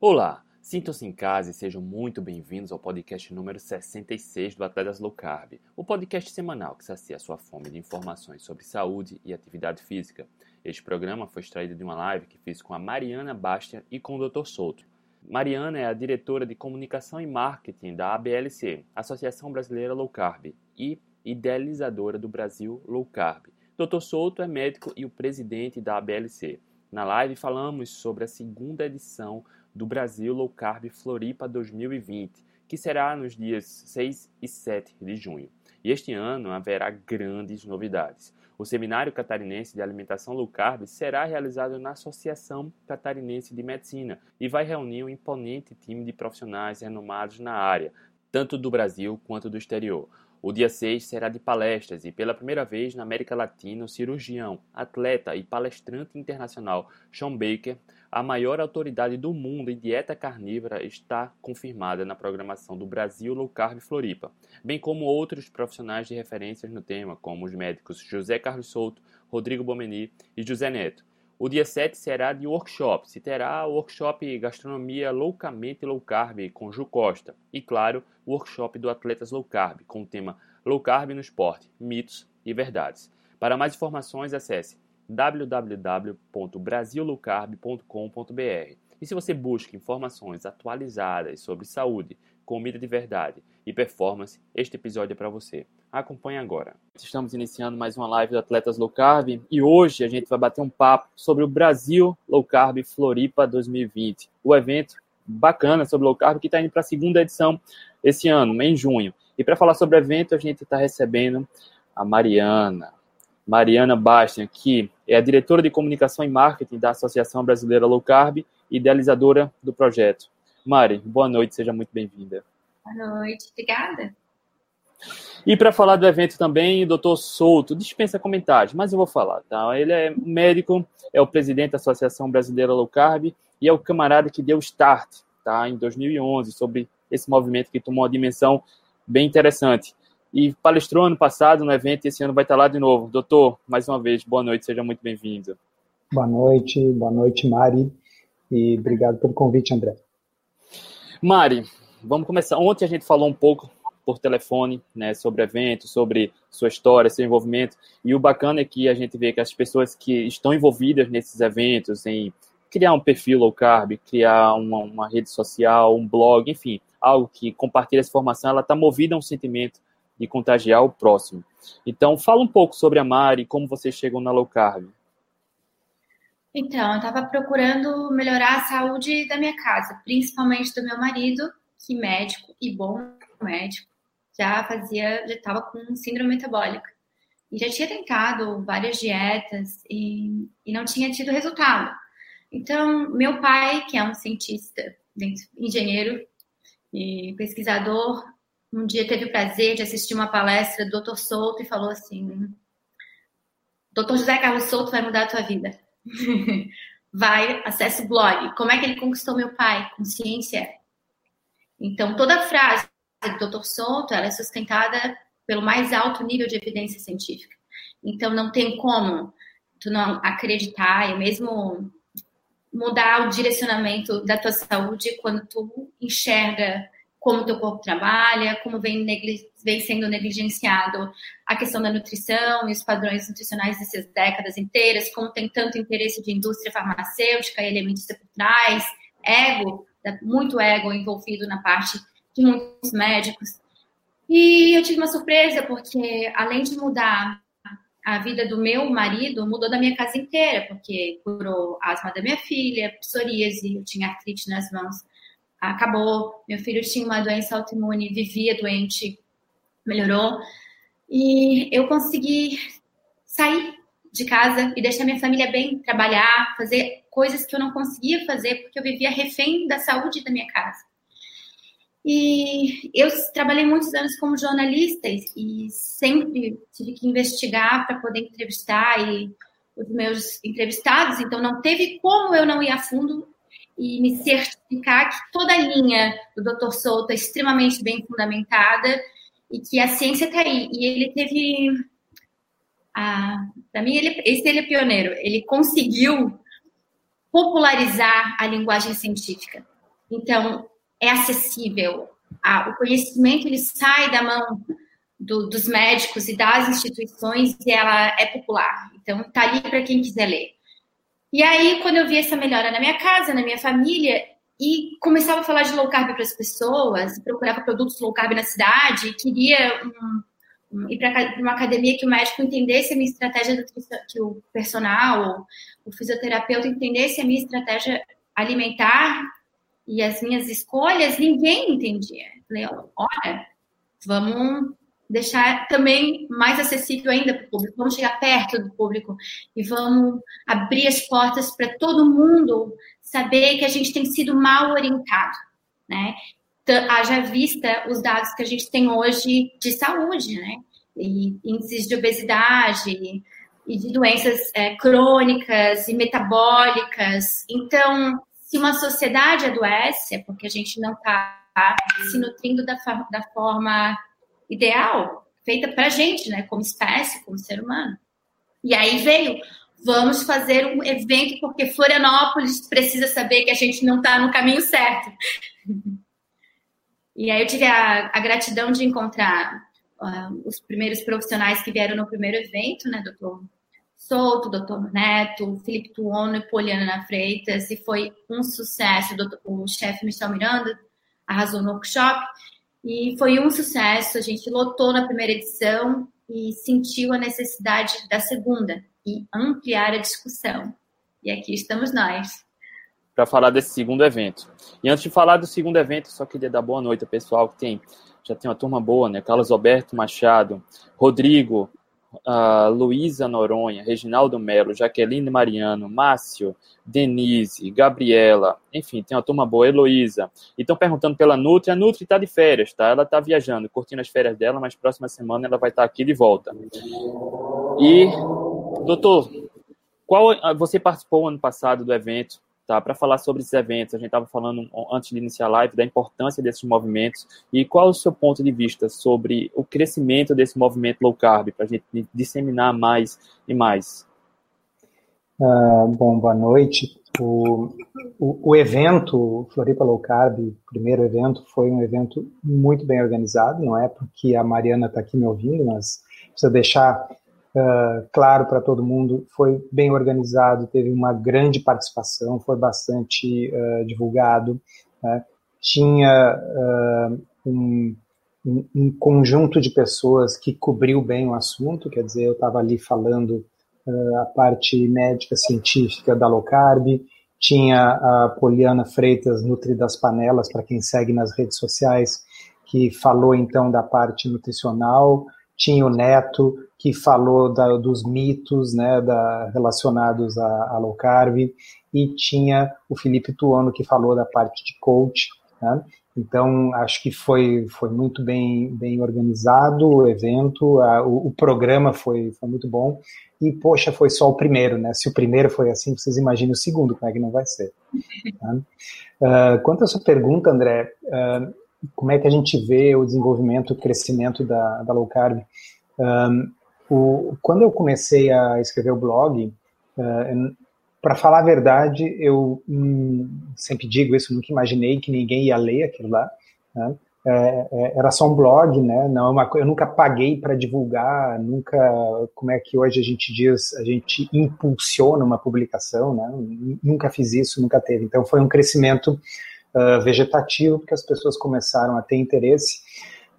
Olá, sintam-se em casa e sejam muito bem-vindos ao podcast número 66 do Atletas Low Carb, o podcast semanal que sacia a sua fome de informações sobre saúde e atividade física. Este programa foi extraído de uma live que fiz com a Mariana Bastia e com o Dr. Souto. Mariana é a diretora de comunicação e marketing da ABLC, Associação Brasileira Low Carb, e idealizadora do Brasil Low Carb. Dr. Souto é médico e o presidente da ABLC. Na live falamos sobre a segunda edição do Brasil Low Carb Floripa 2020, que será nos dias 6 e 7 de junho. E este ano haverá grandes novidades. O Seminário Catarinense de Alimentação Low Carb será realizado na Associação Catarinense de Medicina e vai reunir um imponente time de profissionais renomados na área, tanto do Brasil quanto do exterior. O dia 6 será de palestras e, pela primeira vez na América Latina, o cirurgião, atleta e palestrante internacional Sean Baker, a maior autoridade do mundo em dieta carnívora, está confirmada na programação do Brasil Low Carb Floripa, bem como outros profissionais de referências no tema, como os médicos José Carlos Souto, Rodrigo Bomeni e José Neto. O dia 7 será de workshop. Se terá workshop Gastronomia Loucamente Low Carb com Ju Costa. E, claro, workshop do Atletas Low Carb com o tema Low Carb no Esporte, Mitos e Verdades. Para mais informações, acesse www.brasillowcarb.com.br. E se você busca informações atualizadas sobre saúde, comida de verdade e performance, este episódio é para você. Acompanhe agora. Estamos iniciando mais uma live do Atletas Low Carb e hoje a gente vai bater um papo sobre o Brasil Low Carb Floripa 2020. O evento bacana sobre low carb que está indo para a segunda edição esse ano, em junho. E para falar sobre o evento, a gente está recebendo a Mariana. Mariana Bastian, que é a diretora de comunicação e marketing da Associação Brasileira Low Carb e idealizadora do projeto. Mari, boa noite, seja muito bem-vinda. Boa noite, obrigada. E para falar do evento também, o doutor Souto, dispensa comentários, mas eu vou falar, tá? Ele é médico, é o presidente da Associação Brasileira Low Carb e é o camarada que deu start, tá? Em 2011, sobre esse movimento que tomou uma dimensão bem interessante. E palestrou ano passado no evento e esse ano vai estar lá de novo. Doutor, mais uma vez, boa noite, seja muito bem-vindo. Boa noite, boa noite, Mari, e obrigado pelo convite, André. Mari, vamos começar. Ontem a gente falou um pouco por telefone, né, sobre o evento, sobre sua história, seu envolvimento. E o bacana é que a gente vê que as pessoas que estão envolvidas nesses eventos, em criar um perfil low carb, criar uma, uma rede social, um blog, enfim, algo que compartilha essa informação, ela está movida a um sentimento de contagiar o próximo. Então, fala um pouco sobre a Mari, como você chegou na low carb. Então, eu estava procurando melhorar a saúde da minha casa, principalmente do meu marido, que médico e bom médico, já fazia, já estava com síndrome metabólica. E já tinha tentado várias dietas e, e não tinha tido resultado. Então, meu pai, que é um cientista, engenheiro e pesquisador, um dia teve o prazer de assistir uma palestra do Dr. Souto e falou assim: Dr. José Carlos Souto vai mudar a tua vida. vai, acessa o blog. Como é que ele conquistou meu pai? Consciência. Então, toda frase do Dr. Souto ela é sustentada pelo mais alto nível de evidência científica. Então, não tem como tu não acreditar e mesmo mudar o direcionamento da tua saúde quando tu enxerga como teu corpo trabalha, como vem, vem, sendo negligenciado a questão da nutrição e os padrões nutricionais dessas décadas inteiras, como tem tanto interesse de indústria farmacêutica e alimentista por ego, muito ego envolvido na parte de muitos médicos. E eu tive uma surpresa, porque além de mudar a vida do meu marido, mudou da minha casa inteira, porque curou asma da minha filha, psoríase, eu tinha artrite nas mãos, acabou. Meu filho tinha uma doença autoimune, vivia doente, melhorou. E eu consegui sair de casa e deixar minha família bem, trabalhar, fazer coisas que eu não conseguia fazer porque eu vivia refém da saúde da minha casa. E eu trabalhei muitos anos como jornalista e sempre tive que investigar para poder entrevistar e os meus entrevistados, então não teve como eu não ir a fundo e me certificar que toda a linha do Dr. Souto é extremamente bem fundamentada e que a ciência está aí. E ele teve. Para mim, ele, esse ele é pioneiro. Ele conseguiu popularizar a linguagem científica. Então, é acessível. o conhecimento ele sai da mão do, dos médicos e das instituições e ela é popular. Então, está ali para quem quiser ler. E aí, quando eu vi essa melhora na minha casa, na minha família, e começava a falar de low carb para as pessoas, procurava produtos low carb na cidade, queria um, um, ir para uma academia que o médico entendesse a minha estratégia, que o personal, o fisioterapeuta entendesse a minha estratégia alimentar e as minhas escolhas, ninguém entendia. Falei, olha, vamos deixar também mais acessível ainda para o público, vamos chegar perto do público e vamos abrir as portas para todo mundo saber que a gente tem sido mal orientado, né? Haja vista os dados que a gente tem hoje de saúde, né? E índices de obesidade e de doenças é, crônicas e metabólicas. Então, se uma sociedade adoece, é porque a gente não está se nutrindo da, da forma ideal, feita para a gente, né, como espécie, como ser humano. E aí veio, vamos fazer um evento porque Florianópolis precisa saber que a gente não está no caminho certo. e aí eu tive a, a gratidão de encontrar uh, os primeiros profissionais que vieram no primeiro evento, né, doutor Souto, doutor Neto, Felipe Tuono e Poliana Freitas, e foi um sucesso. O, o chefe Michel Miranda arrasou no workshop. E foi um sucesso, a gente lotou na primeira edição e sentiu a necessidade da segunda e ampliar a discussão. E aqui estamos nós. Para falar desse segundo evento. E antes de falar do segundo evento, só queria dar boa noite ao pessoal que tem, já tem uma turma boa, né? Carlos Alberto Machado, Rodrigo, uh, Luísa Noronha, Reginaldo Melo, Jaqueline Mariano, Márcio, Denise, Gabriela, enfim, tem uma turma boa, Heloísa. E estão perguntando pela Nutri. A Nutri está de férias, tá? Ela está viajando, curtindo as férias dela, mas próxima semana ela vai estar tá aqui de volta. E, doutor, qual você participou ano passado do evento? Tá? Para falar sobre esses eventos, a gente estava falando antes de iniciar a live da importância desses movimentos e qual é o seu ponto de vista sobre o crescimento desse movimento low carb para a gente disseminar mais e mais. Uh, bom, boa noite. O, o, o, evento Floripa Low Carb, primeiro evento, foi um evento muito bem organizado, não é porque a Mariana está aqui me ouvindo, mas precisa deixar uh, claro para todo mundo, foi bem organizado, teve uma grande participação, foi bastante uh, divulgado, né? tinha uh, um, um, conjunto de pessoas que cobriu bem o assunto, quer dizer, eu estava ali falando a parte médica científica da low carb, tinha a Poliana Freitas, Nutri das Panelas, para quem segue nas redes sociais, que falou então da parte nutricional, tinha o Neto, que falou da, dos mitos né, da, relacionados a, a low carb, e tinha o Felipe Tuono, que falou da parte de coach. Né? Então, acho que foi, foi muito bem, bem organizado o evento, a, o, o, programa foi, foi muito bom. E, poxa, foi só o primeiro, né? Se o primeiro foi assim, vocês imaginem o segundo, como é que não vai ser. Né? Uh, quanto à sua pergunta, André, uh, como é que a gente vê o desenvolvimento, o crescimento da, da low carb? Um, o, quando eu comecei a escrever o blog, uh, para falar a verdade, eu hum, sempre digo isso, nunca imaginei que ninguém ia ler aquilo lá. Né? É, é, era só um blog, né? Não, é uma, eu nunca paguei para divulgar, nunca, como é que hoje a gente diz, a gente impulsiona uma publicação, né? Nunca fiz isso, nunca teve. Então foi um crescimento uh, vegetativo, porque as pessoas começaram a ter interesse.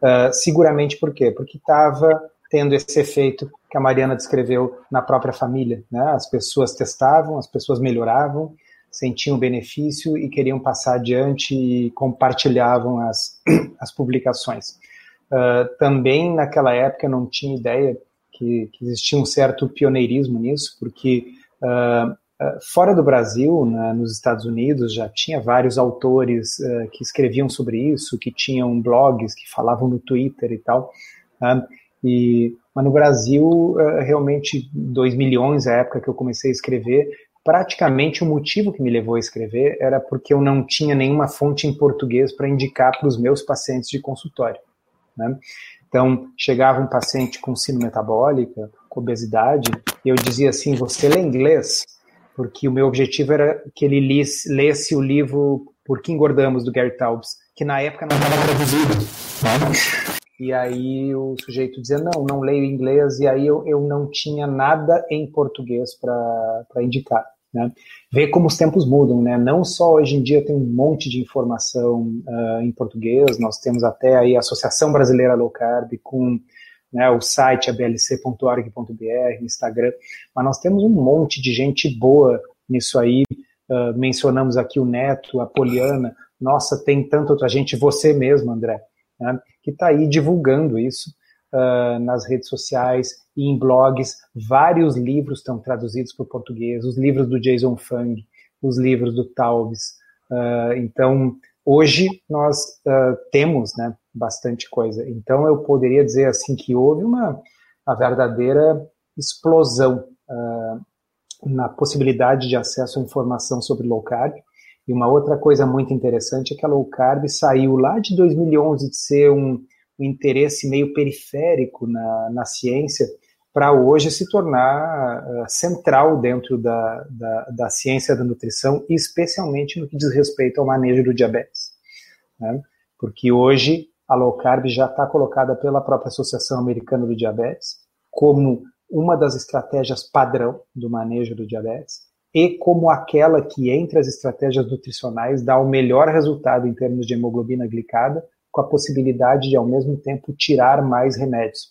Uh, seguramente por quê? Porque estava tendo esse efeito que a Mariana descreveu na própria família. Né? As pessoas testavam, as pessoas melhoravam, sentiam benefício e queriam passar adiante e compartilhavam as, as publicações. Uh, também naquela época eu não tinha ideia que, que, existia um certo pioneirismo nisso, porque uh, fora do Brasil, nos Estados Unidos, já tinha vários autores que escreviam sobre isso, que tinham blogs, que falavam no Twitter e tal. E, mas no Brasil, eh, realmente, 2 milhões, a época que eu comecei a escrever, praticamente o motivo que me levou a escrever era porque eu não tinha nenhuma fonte em português para indicar para os meus pacientes de consultório. Né? Então, chegava um paciente com síndrome metabólica, com obesidade, e eu dizia assim: Você lê inglês? Porque o meu objetivo era que ele lesse, lesse o livro Por que engordamos do Gary Taubes, que na época não estava traduzido. Né? E aí o sujeito dizia, não, não leio inglês, e aí eu, eu não tinha nada em português para indicar. Né? Ver como os tempos mudam, né? Não só hoje em dia tem um monte de informação uh, em português, nós temos até aí a Associação Brasileira Low Carb com né, o site ablc.org.br, Instagram, mas nós temos um monte de gente boa nisso aí. Uh, mencionamos aqui o Neto, a Poliana, nossa, tem tanta outra gente, você mesmo, André, né, que está aí divulgando isso uh, nas redes sociais e em blogs. Vários livros estão traduzidos para o português, os livros do Jason Fung, os livros do Taubes. Uh, então, hoje nós temos né, bastante coisa. Então, eu poderia dizer assim que houve uma, verdadeira explosão na possibilidade de acesso à informação sobre low carb. E uma outra coisa muito interessante é que a low carb saiu lá de 2011 de ser um, um interesse meio periférico na, na ciência para hoje se tornar uh, central dentro da, da, da, ciência da nutrição, especialmente no que diz respeito ao manejo do diabetes. Né? Porque hoje a low carb já está colocada pela própria Associação Americana do Diabetes como uma das estratégias padrão do manejo do diabetes e como aquela que, entre as estratégias nutricionais, dá o melhor resultado em termos de hemoglobina glicada com a possibilidade de, ao mesmo tempo, tirar mais remédios.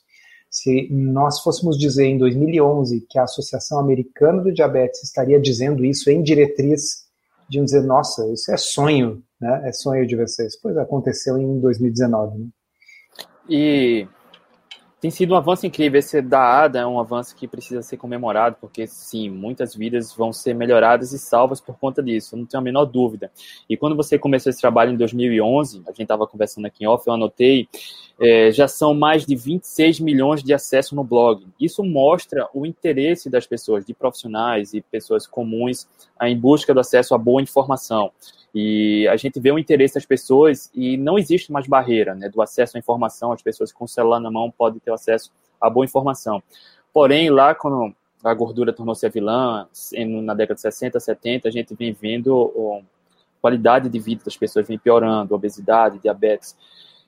Se nós fôssemos dizer em 2011 que a Associação Americana do Diabetes estaria dizendo isso em diretriz, de dizer, nossa, isso é sonho, né? É sonho de vocês. Pois aconteceu em 2019. Né? E tem sido um avanço incrível. Esse da ADA é um avanço que precisa ser comemorado, porque sim, muitas vidas vão ser melhoradas e salvas por conta disso, não tenho a menor dúvida. E quando você começou esse trabalho em 2011, a gente estava conversando aqui em off, eu anotei, é, já são mais de 26 milhões de acessos no blog. Isso mostra o interesse das pessoas, de profissionais e pessoas comuns, em busca do acesso a boa informação. E a gente vê o interesse das pessoas e não existe mais barreira né, do acesso à informação. As pessoas com o celular na mão podem ter acesso a boa informação. Porém, lá quando a gordura tornou-se a vilã, na década de 60, 70, a gente vem vendo a qualidade de vida das pessoas vem piorando, obesidade, diabetes.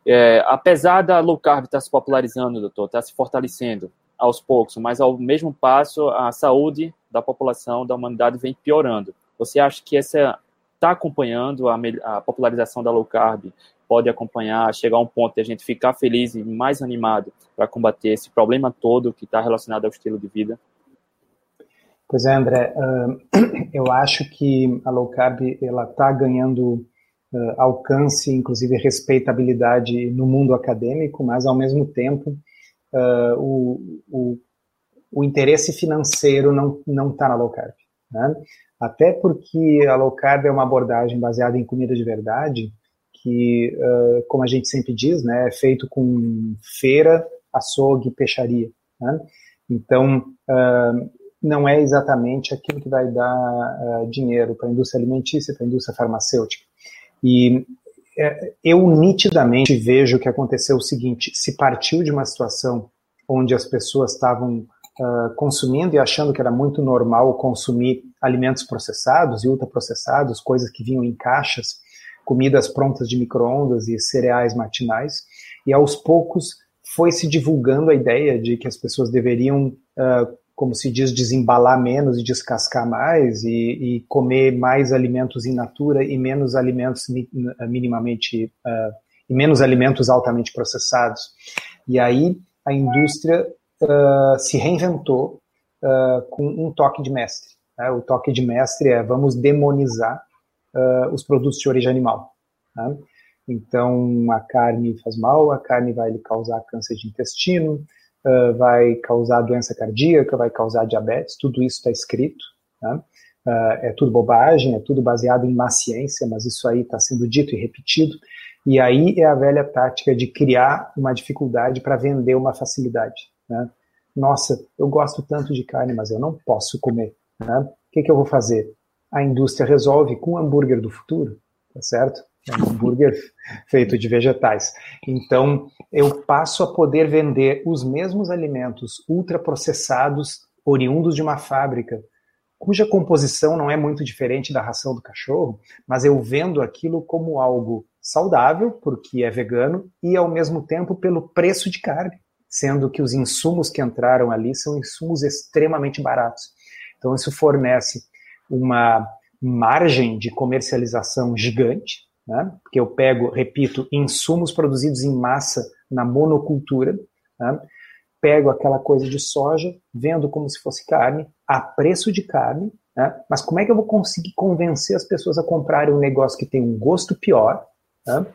É, apesar da low carb estar se popularizando, doutor, estar se fortalecendo aos poucos, mas ao mesmo passo a saúde da população, da humanidade vem piorando. Você acha que essa está acompanhando a, a, popularização da low carb, pode acompanhar, chegar a um ponto de a gente ficar feliz e mais animado para combater esse problema todo que está relacionado ao estilo de vida? Pois é, André, eu acho que a low carb ela está ganhando alcance, inclusive respeitabilidade no mundo acadêmico, mas ao mesmo tempo o, o, o, interesse financeiro não não está na low carb. Né? Até porque a low carb é uma abordagem baseada em comida de verdade, que, uh, como a gente sempre diz, né, é feito com feira, açougue, peixaria. Né? Então, uh, não é exatamente aquilo que vai dar uh, dinheiro para a indústria alimentícia, para a indústria farmacêutica. E eu nitidamente vejo que aconteceu o seguinte: se partiu de uma situação onde as pessoas estavam uh, consumindo e achando que era muito normal consumir alimentos processados e ultraprocessados, coisas que vinham em caixas, comidas prontas de microondas e cereais matinais, e aos poucos foi se divulgando a ideia de que as pessoas deveriam, uh, como se diz, desembalar menos e descascar mais, e, e, comer mais alimentos in natura e menos alimentos minimamente uh, e menos alimentos altamente processados. E aí a indústria uh, se reinventou com um toque de mestre. Né? O toque de mestre é vamos demonizar uh, os produtos de origem animal. Né? Então, a carne faz mal, a carne vai lhe causar câncer de intestino, vai causar doença cardíaca, vai causar diabetes, tudo isso está escrito. Né? é tudo bobagem, é tudo baseado em má ciência, mas isso aí está sendo dito e repetido. E aí é a velha tática de criar uma dificuldade para vender uma facilidade. Né? Nossa, eu gosto tanto de carne, mas eu não posso comer. Né? O que, que eu vou fazer? A indústria resolve com o hambúrguer do futuro, tá certo? É um hambúrguer feito de vegetais. Então, eu passo a poder vender os mesmos alimentos ultraprocessados, oriundos de uma fábrica, cuja composição não é muito diferente da ração do cachorro, mas eu vendo aquilo como algo saudável, porque é vegano, e ao mesmo tempo pelo preço de carne, sendo que os insumos que entraram ali são insumos extremamente baratos. Então, isso fornece uma margem de comercialização gigante, né? porque eu pego, repito, insumos produzidos em massa na monocultura, né? pego aquela coisa de soja, vendo como se fosse carne, a preço de carne, né? mas como é que eu vou conseguir convencer as pessoas a comprarem um negócio que tem um gosto pior? Né?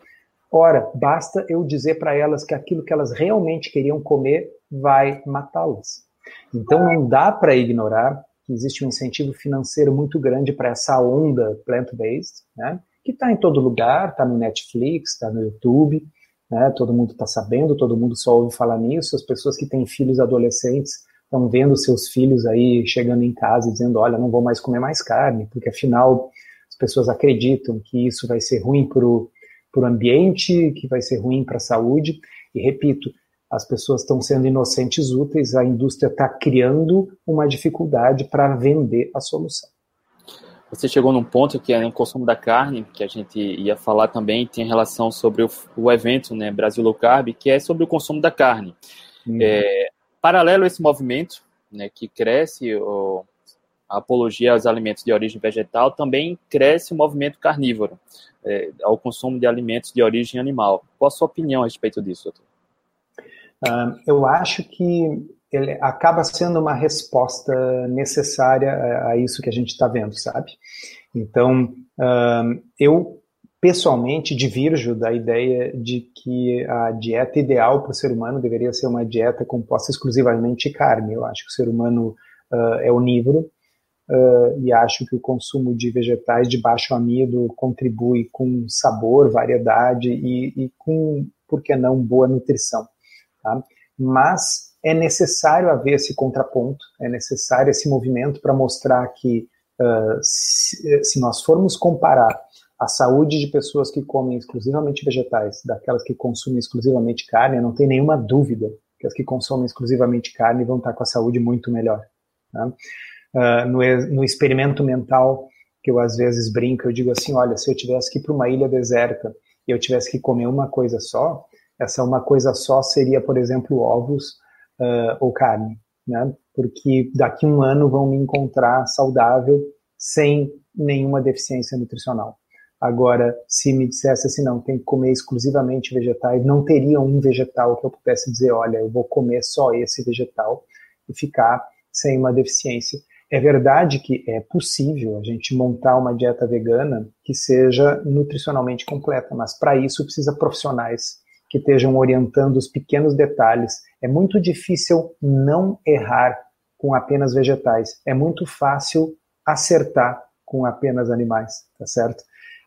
Ora, basta eu dizer para elas que aquilo que elas realmente queriam comer vai matá-las. Então não dá para ignorar que existe um incentivo financeiro muito grande para essa onda plant-based, né? que está em todo lugar, está no Netflix, está no YouTube, né? todo mundo está sabendo, todo mundo só ouve falar nisso, as pessoas que têm filhos adolescentes estão vendo seus filhos aí chegando em casa e dizendo, olha, não vou mais comer mais carne, porque afinal as pessoas acreditam que isso vai ser ruim para o ambiente, que vai ser ruim para a saúde, e repito, as pessoas estão sendo inocentes úteis, a indústria está criando uma dificuldade para vender a solução. Você chegou num ponto que é o consumo da carne, que a gente ia falar também, tem relação sobre o, o evento né, Brasil Low Carb, que é sobre o consumo da carne. Uhum. É, paralelo a esse movimento, né, que cresce o, a apologia aos alimentos de origem vegetal, também cresce o movimento carnívoro, é, ao consumo de alimentos de origem animal. Qual a sua opinião a respeito disso, doutor? Eu acho que ele acaba sendo uma resposta necessária a, a isso que a gente está vendo, sabe? Então, eu pessoalmente divirjo da ideia de que a dieta ideal para o ser humano deveria ser uma dieta composta exclusivamente de carne. Eu acho que o ser humano uh, é onívoro uh, e acho que o consumo de vegetais de baixo amido contribui com sabor, variedade e, e com, por que não, boa nutrição. Tá? Mas é necessário haver esse contraponto, é necessário esse movimento para mostrar que uh, se, se, nós formos comparar a saúde de pessoas que comem exclusivamente vegetais daquelas que consumem exclusivamente carne, não tem nenhuma dúvida que as que consomem exclusivamente carne vão estar com a saúde muito melhor. Uh, no, no experimento mental que eu às vezes brinco, eu digo assim, olha, se eu tivesse que ir para uma ilha deserta e eu tivesse que comer uma coisa só, essa uma coisa só seria, por exemplo, ovos uh, ou carne, né? Porque daqui a um ano vão me encontrar saudável sem nenhuma deficiência nutricional. Agora, se me dissesse assim, não, tem que comer exclusivamente vegetais, não teria um vegetal que eu pudesse dizer, olha, eu vou comer só esse vegetal e ficar sem uma deficiência. É verdade que é possível a gente montar uma dieta vegana que seja nutricionalmente completa, mas para isso precisa profissionais que estejam orientando os pequenos detalhes. É muito difícil não errar com apenas vegetais. É muito fácil acertar com apenas animais, tá certo?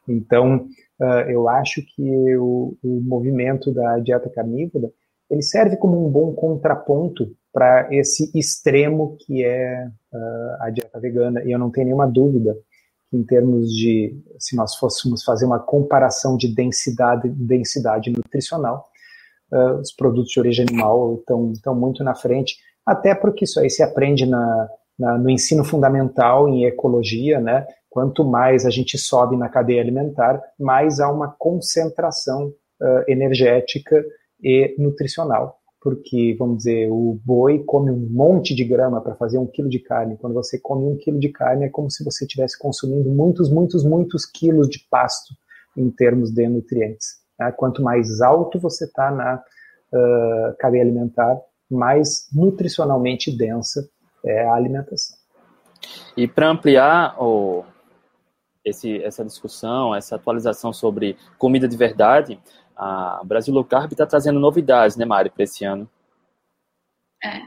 Então, uh, eu acho que o, o, movimento da dieta carnívora ele serve como um bom contraponto para esse extremo que é uh, a dieta vegana. E eu não tenho nenhuma dúvida em termos de, se nós fôssemos fazer uma comparação de densidade, densidade nutricional, uh, os produtos de origem animal estão, estão muito na frente, até porque isso aí se aprende na, na, no ensino fundamental em ecologia, né? Quanto mais a gente sobe na cadeia alimentar, mais há uma concentração uh, energética e nutricional porque, vamos dizer, o boi come um monte de grama para fazer um quilo de carne. Quando você come um quilo de carne, é como se você estivesse consumindo muitos, muitos, muitos quilos de pasto em termos de nutrientes. Né? Quanto mais alto você está na uh, cadeia alimentar, mais nutricionalmente densa é a alimentação. E para ampliar esse, essa discussão, essa atualização sobre comida de verdade, a Brasil Low Carb está trazendo novidades, né, Mari, para esse ano. É.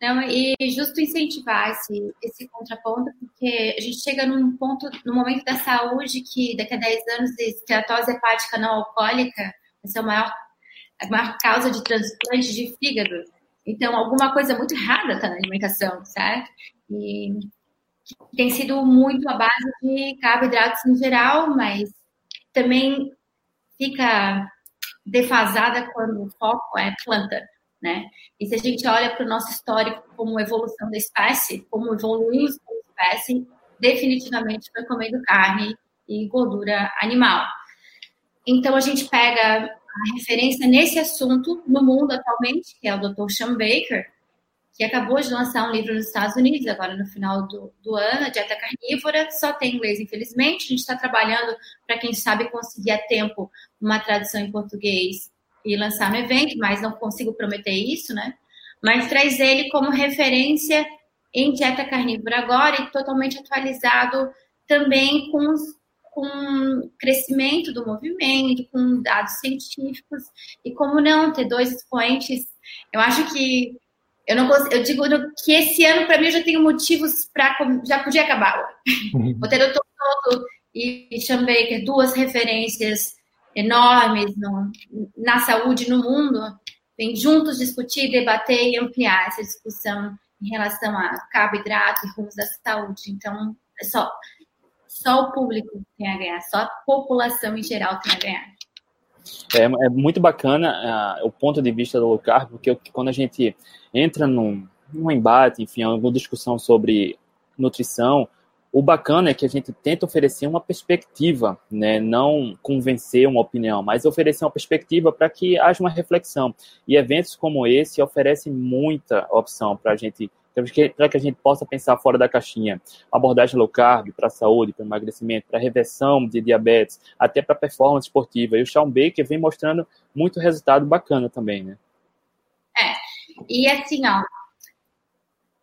Não, e justo incentivar esse, esse contraponto, porque a gente chega num ponto, no momento da saúde, que daqui a 10 anos esteatose hepática não alcoólica vai ser a maior, a maior causa de transplante de fígado. Então, alguma coisa muito errada está na alimentação, certo? E tem sido muito a base de carboidratos em geral, mas também fica defasada quando o foco é planta, né? E se a gente olha para o nosso histórico como evolução da espécie, como evoluímos como espécie, definitivamente foi comendo carne e gordura animal. Então, a gente pega a referência nesse assunto no mundo atualmente, que é o Dr. Sean Baker, que acabou de lançar um livro nos Estados Unidos, agora no final do, do ano, a Dieta Carnívora, só tem inglês, infelizmente. A gente está trabalhando para quem sabe conseguir a tempo uma tradução em português e lançar no evento, mas não consigo prometer isso, né? Mas traz ele como referência em dieta carnívora agora e totalmente atualizado também com, com o crescimento do movimento, com dados científicos e como não ter dois expoentes. Eu acho que eu não consigo, eu digo que esse ano para mim eu já tenho motivos para já podia acabar. Uhum. O Toto e Sean Baker, duas referências enormes no, na saúde no mundo, vem juntos discutir, debater e ampliar essa discussão em relação a carboidrato e rumos da saúde. Então, é só, só o público tem a ganhar, só a população em geral tem a ganhar. É, é muito bacana uh, o ponto de vista do low carb, porque quando a gente entra num, num embate, enfim, alguma discussão sobre nutrição, o bacana é que a gente tenta oferecer uma perspectiva, né? não convencer uma opinião, mas oferecer uma perspectiva para que haja uma reflexão. E eventos como esse oferecem muita opção para a gente para que a gente possa pensar fora da caixinha. Abordagem low carb para a saúde, para emagrecimento, para reversão de diabetes, até para performance esportiva. E o Sean Baker vem mostrando muito resultado bacana também, né? É, e assim, ó,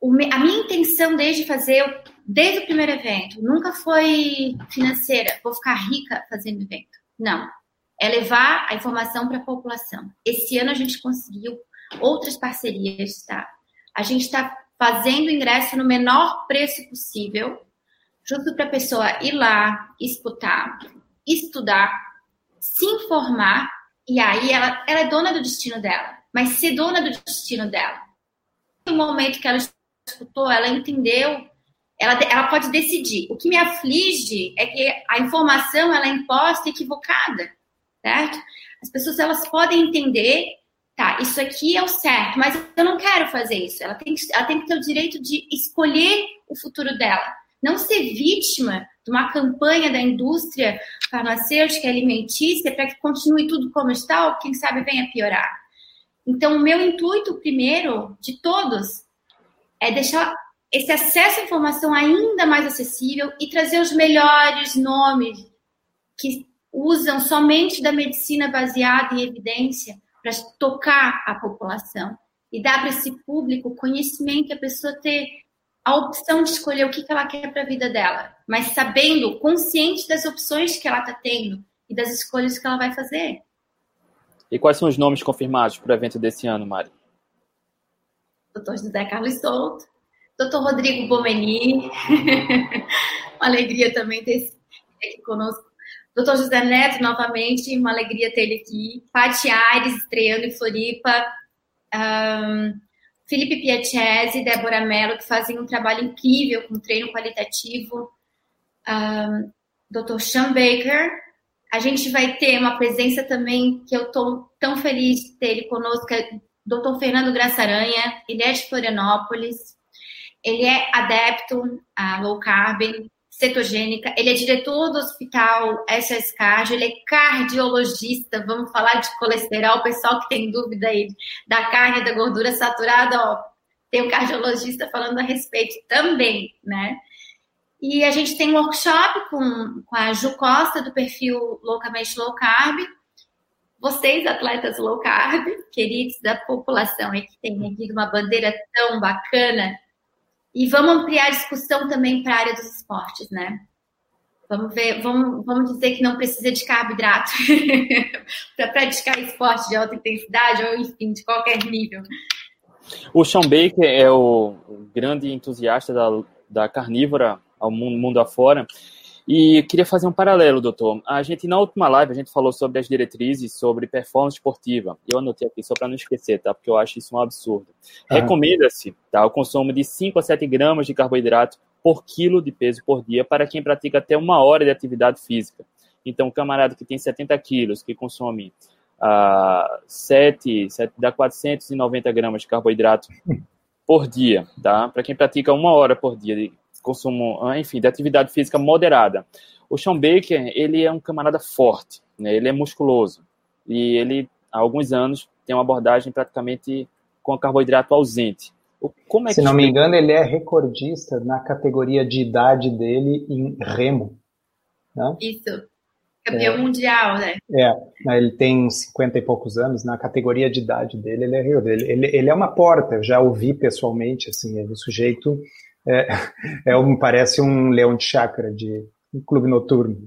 a minha intenção desde fazer, desde o primeiro evento, nunca foi financeira, vou ficar rica fazendo evento. Não. É levar a informação para a população. Esse ano a gente conseguiu outras parcerias, tá? A gente está fazendo ingresso no menor preço possível, justo para a pessoa ir lá, escutar, estudar, se informar, e aí ela, ela é dona do destino dela. Mas ser dona do destino dela. No momento que ela escutou, ela entendeu, ela, ela pode decidir. O que me aflige é que a informação ela é imposta equivocada, certo? As pessoas elas podem entender, tá, isso aqui é o certo, mas eu não quero fazer isso. Ela tem, ela tem que ter o direito de escolher o futuro dela. Não ser vítima de uma campanha da indústria farmacêutica e alimentícia para que continue tudo como está ou, quem sabe, venha piorar. Então, o meu intuito, primeiro, de todos, é deixar esse acesso à informação ainda mais acessível e trazer os melhores nomes que usam somente da medicina baseada em evidência para tocar a população e dar para esse público conhecimento e a pessoa ter a opção de escolher o que ela quer para a vida dela, mas sabendo, consciente das opções que ela está tendo e das escolhas que ela vai fazer. E quais são os nomes confirmados para o evento desse ano, Mari? doutor José Carlos Souto, doutor Rodrigo Bomeni, uma alegria também ter aqui conosco. Doutor José Neto, novamente, uma alegria ter ele aqui. Pati Aires, estreando em Floripa. Um, Felipe Piacese, Débora Mello, que fazem um trabalho incrível com treino qualitativo. Um, Dr. Sean Baker. A gente vai ter uma presença também que eu estou tão feliz de ter ele conosco, é. Fernando Graça Aranha, ele é de Florianópolis, ele é adepto a low carb, cetogênica, ele é diretor do hospital SS Cardio, ele é cardiologista, vamos falar de colesterol, pessoal que tem dúvida aí da carne da gordura saturada, ó, tem um cardiologista falando a respeito também, né? E a gente tem um workshop com, com a Ju Costa, do perfil Loucamente Low Carb, vocês, atletas low carb, queridos da população aí que tem aqui uma bandeira tão bacana, e vamos ampliar a discussão também para a área dos esportes, né? Vamos ver, vamos, vamos dizer que não precisa de carboidrato para praticar esporte de alta intensidade ou, enfim, de qualquer nível. O Sean Baker é o grande entusiasta da, da carnívora ao mundo, mundo afora. E queria fazer um paralelo, doutor. A gente, na última live, a gente falou sobre as diretrizes sobre performance esportiva. Eu anotei aqui só para não esquecer, tá? Porque eu acho isso um absurdo. Uhum. Recomenda-se tá, o consumo de 5 a 7 gramas de carboidrato por quilo de peso por dia para quem pratica até uma hora de atividade física. Então, o camarada que tem 70 quilos, que consome uh, 7, 7, dá 490 gramas de carboidrato por dia, tá? Para quem pratica uma hora por dia de consumo, ah, enfim, de atividade física moderada. O Sean Baker, ele é um camarada forte, né? ele é musculoso, e ele, há alguns anos, tem uma abordagem praticamente com carboidrato ausente. É Se não me engano, ele é recordista na categoria de idade dele em remo. Né? Isso. Campeão é, mundial, né? É, ele tem 50 e poucos anos, na categoria de idade dele, ele é ele, ele, ele é uma porta, eu já ouvi pessoalmente, assim, o sujeito é, é um, parece um leão de chácara de um clube noturno.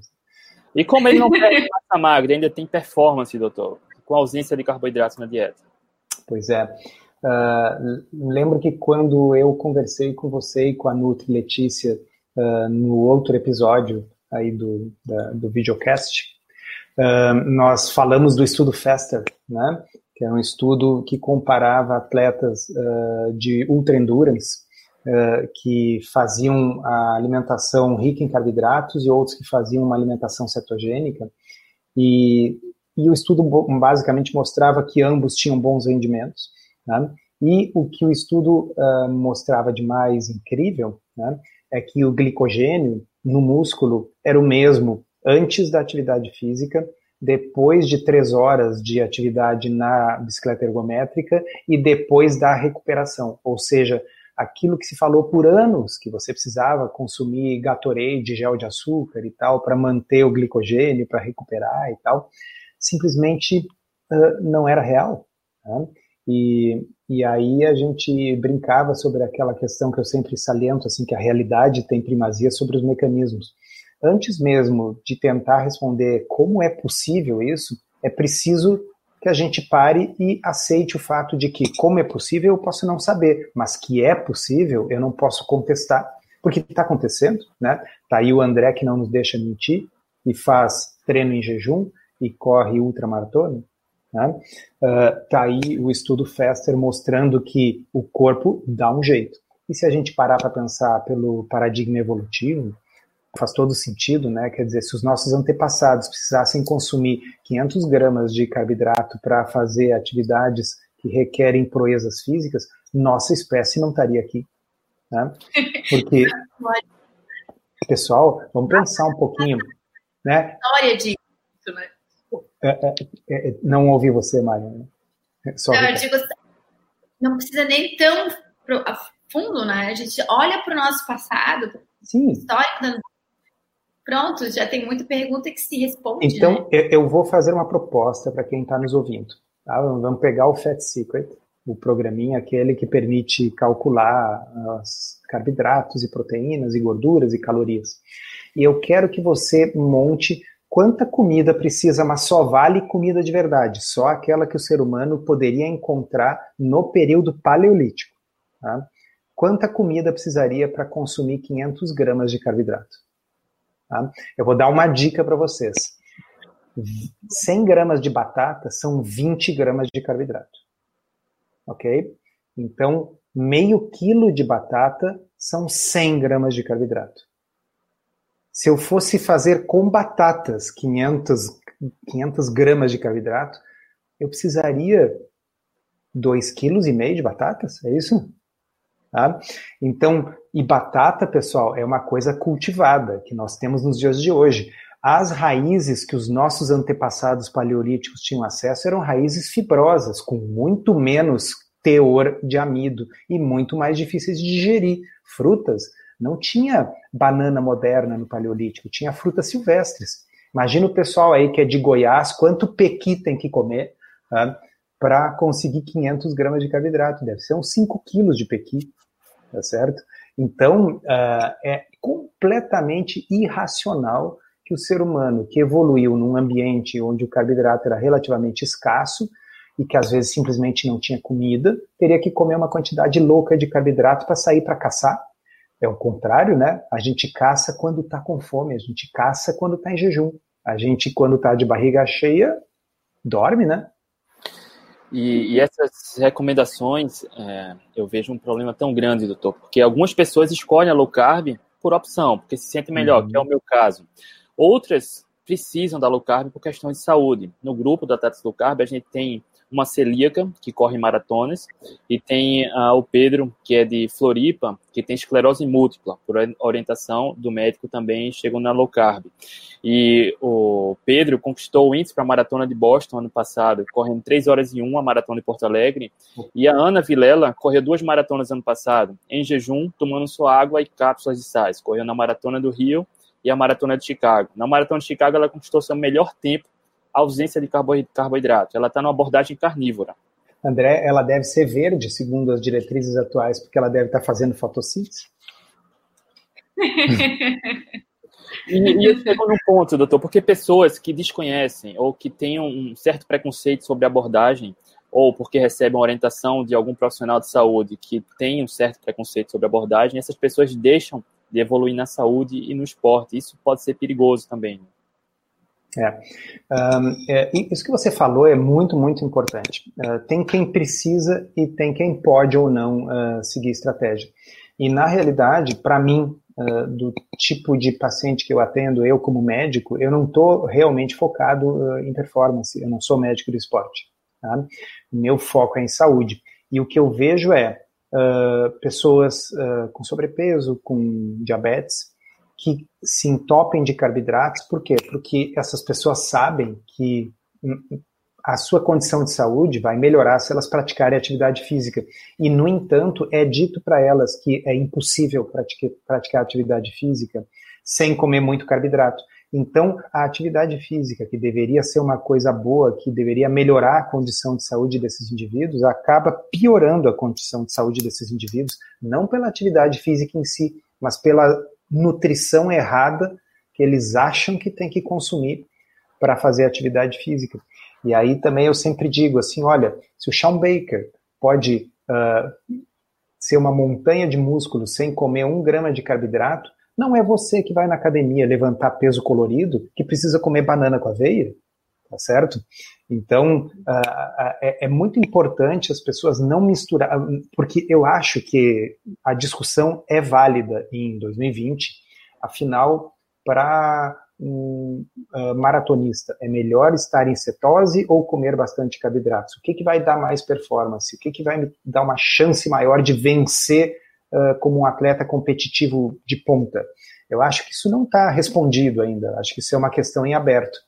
E como ele não perde massa magra, ainda tem performance, doutor, com ausência de carboidratos na dieta? Pois é. Uh, lembro que quando eu conversei com você e com a Nutri Letícia uh, no outro episódio aí do, da, do videocast, uh, nós falamos do estudo Faster, né? que é um estudo que comparava atletas de ultra endurance que faziam a alimentação rica em carboidratos e outros que faziam uma alimentação cetogênica e, e o estudo basicamente mostrava que ambos tinham bons rendimentos né? E o que o estudo uh, mostrava de mais incrível né, é que o glicogênio no músculo era o mesmo antes da atividade física, depois de três horas de atividade na bicicleta ergométrica e depois da recuperação. Ou seja, aquilo que se falou por anos, que você precisava consumir Gatorade, gel de açúcar e tal, para manter o glicogênio, para recuperar e tal, simplesmente uh, não era real. Né? E, e aí a gente brincava sobre aquela questão que eu sempre saliento, assim, que a realidade tem primazia sobre os mecanismos. Antes mesmo de tentar responder como é possível isso, é preciso que a gente pare e aceite o fato de que, como é possível, eu posso não saber, mas que é possível, eu não posso contestar, porque está acontecendo, né? Tá aí o André que não nos deixa mentir e faz treino em jejum e corre ultramaratona, né? Uh, tá aí o estudo Fester mostrando que o corpo dá um jeito. E se a gente parar para pensar pelo paradigma evolutivo, faz todo sentido, né? Quer dizer, se os nossos antepassados precisassem consumir 500 gramas de carboidrato para fazer atividades que requerem proezas físicas, nossa espécie não estaria aqui, né? Porque, pessoal, vamos pensar um pouquinho, né? História disso, né? É, é, é, não ouvi você, Mariana. Só não, eu digo, não precisa nem tão a fundo, né? A gente olha para o nosso passado, Sim. histórico, pronto, já tem muita pergunta que se responde. Então, né? eu vou fazer uma proposta para quem está nos ouvindo. Tá? Vamos pegar o Fat Secret, o programinha, aquele que permite calcular os carboidratos e proteínas e gorduras e calorias. E eu quero que você monte quanta comida precisa, mas só vale comida de verdade, só aquela que o ser humano poderia encontrar no período paleolítico. Tá? Quanta comida precisaria para consumir 500 gramas de carboidrato? Tá? Eu vou dar uma dica para vocês. 100 gramas de batata são 20 gramas de carboidrato. Ok? Então, meio quilo de batata são 100 gramas de carboidrato se eu fosse fazer com batatas 500, 500 gramas de carboidrato, eu precisaria 2,5 kg de batatas, é isso? Tá? Então, e batata, pessoal, é uma coisa cultivada que nós temos nos dias de hoje. As raízes que os nossos antepassados paleolíticos tinham acesso eram raízes fibrosas, com muito menos teor de amido e muito mais difíceis de digerir. Frutas não tinha banana moderna no Paleolítico, tinha frutas silvestres. Imagina o pessoal aí que é de Goiás, quanto pequi tem que comer tá? para conseguir 500 gramas de carboidrato. Deve ser uns 5 quilos de pequi, tá certo? Então, uh, é completamente irracional que o ser humano que evoluiu num ambiente onde o carboidrato era relativamente escasso e que às vezes simplesmente não tinha comida, teria que comer uma quantidade louca de carboidrato para sair para caçar é o contrário, né? A gente caça quando está com fome, a gente caça quando está em jejum. A gente, quando está de barriga cheia, dorme, né? E, e essas recomendações, é, eu vejo um problema tão grande, doutor, porque algumas pessoas escolhem a low carb por opção, porque se sentem melhor, uhum. que é o meu caso. Outras precisam da low carb por questões de saúde. No grupo do Atletas Low Carb, a gente tem uma celíaca, que corre maratonas, e tem uh, o Pedro, que é de Floripa, que tem esclerose múltipla, por orientação do médico também chegou na low carb. E o Pedro conquistou o índice para a maratona de Boston ano passado, correndo 3 horas e 1 a maratona de Porto Alegre. E a Ana Vilela correu duas maratonas ano passado, em jejum, tomando sua água e cápsulas de sais. Correu na maratona do Rio e a maratona de Chicago. Na maratona de Chicago, ela conquistou seu melhor tempo ausência de carboidrato. Ela está numa abordagem carnívora. André, ela deve ser verde, segundo as diretrizes atuais, porque ela deve estar tá fazendo fotossíntese? E, e eu chego num ponto, doutor, porque pessoas que desconhecem ou que tenham um certo preconceito sobre a abordagem, ou porque recebem orientação de algum profissional de saúde que tem um certo preconceito sobre a abordagem, essas pessoas deixam de evoluir na saúde e no esporte. Isso pode ser perigoso também. É. Um, é, isso que você falou é muito, muito importante. Uh, tem quem precisa e tem quem pode ou não uh, seguir estratégia. E, na realidade, para mim, uh, do tipo de paciente que eu atendo, eu como médico, eu não estou realmente focado em performance, eu não sou médico do esporte. Tá? Meu foco é em saúde. E o que eu vejo é pessoas com sobrepeso, com diabetes, que se entopem de carboidratos, por quê? Porque essas pessoas sabem que a sua condição de saúde vai melhorar se elas praticarem atividade física. E, no entanto, é dito para elas que é impossível praticar, praticar atividade física sem comer muito carboidrato. Então, a atividade física, que deveria ser uma coisa boa, que deveria melhorar a condição de saúde desses indivíduos, acaba piorando a condição de saúde desses indivíduos, não pela atividade física em si, mas pela nutrição errada que eles acham que tem que consumir para fazer atividade física. E aí também eu sempre digo assim, olha, se o Sean Baker pode uh, ser uma montanha de músculo sem comer um grama de carboidrato, não é você que vai na academia levantar peso colorido que precisa comer banana com aveia, tá certo? Então, uh, é, é, muito importante as pessoas não misturar, porque eu acho que a discussão é válida em 2020, afinal, para um uh, maratonista, é melhor estar em cetose ou comer bastante carboidratos? O que, que vai dar mais performance? O que, que vai me dar uma chance maior de vencer uh, como um atleta competitivo de ponta? Eu acho que isso não está respondido ainda, acho que isso é uma questão em aberto.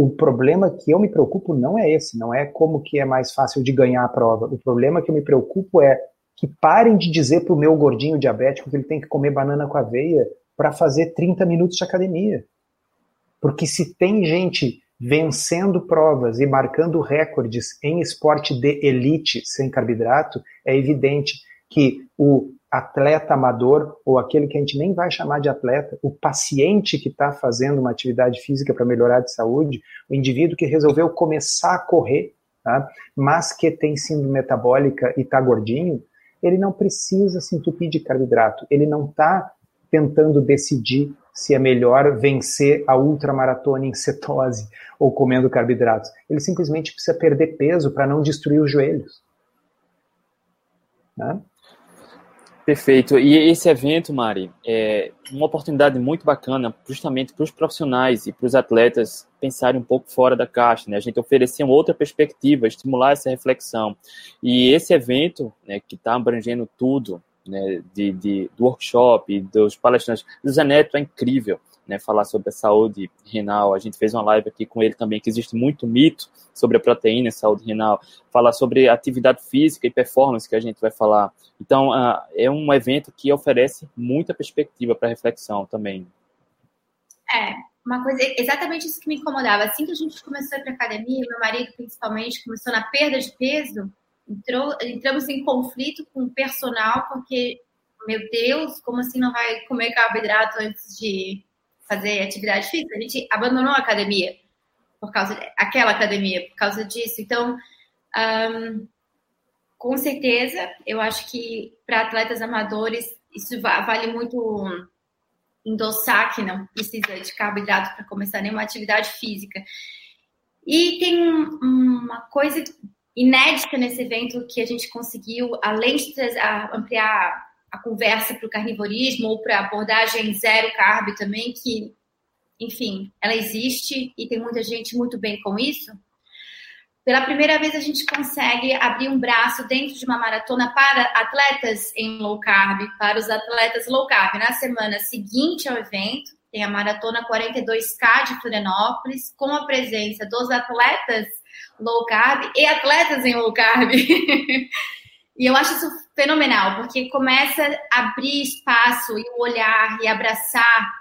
O problema que eu me preocupo não é esse, não é como que é mais fácil de ganhar a prova. O problema que eu me preocupo é que parem de dizer para o meu gordinho diabético que ele tem que comer banana com aveia para fazer 30 minutos de academia. Porque se tem gente vencendo provas e marcando recordes em esporte de elite sem carboidrato, é evidente que o atleta amador, ou aquele que a gente nem vai chamar de atleta, o paciente que está fazendo uma atividade física para melhorar de saúde, o indivíduo que resolveu começar a correr, tá? mas que tem síndrome metabólica e está gordinho, ele não precisa se entupir de carboidrato, ele não está tentando decidir se é melhor vencer a ultramaratona em cetose ou comendo carboidratos. Ele simplesmente precisa perder peso para não destruir os joelhos. Né? Perfeito. E esse evento, Mari, é uma oportunidade muito bacana justamente para os profissionais e para os atletas pensarem um pouco fora da caixa, né? A gente oferecer uma outra perspectiva, estimular essa reflexão. E esse evento, né, que está abrangendo tudo, né, de, de, do workshop, dos palestrantes, do Zaneto é incrível né, falar sobre a saúde renal. A gente fez uma live aqui com ele também, que existe muito mito sobre a proteína e saúde renal. Falar sobre atividade física e performance, que a gente vai falar. Então, uh, é um evento que oferece muita perspectiva para reflexão também. É, uma coisa, exatamente isso que me incomodava. Assim que a gente começou a ir para academia, meu marido principalmente começou na perda de peso, entrou, entramos em conflito com o personal, porque, meu Deus, como assim não vai comer carboidrato antes de fazer atividade física, a gente abandonou a academia por causa aquela academia por causa disso. Então, um, com certeza, eu acho que para atletas amadores isso vale muito endossar que não precisa de carboidrato para começar nenhuma atividade física. E tem uma coisa inédita nesse evento que a gente conseguiu, além de ampliar a conversa para o carnivorismo ou para abordagem zero carb também, que enfim, ela existe e tem muita gente muito bem com isso. Pela primeira vez a gente consegue abrir um braço dentro de uma maratona para atletas em low carb, para os atletas low carb. Na semana seguinte ao evento, tem a maratona 42K de Florianópolis, com a presença dos atletas low carb e atletas em low carb. e eu acho isso fenomenal, porque começa a abrir espaço e o olhar e abraçar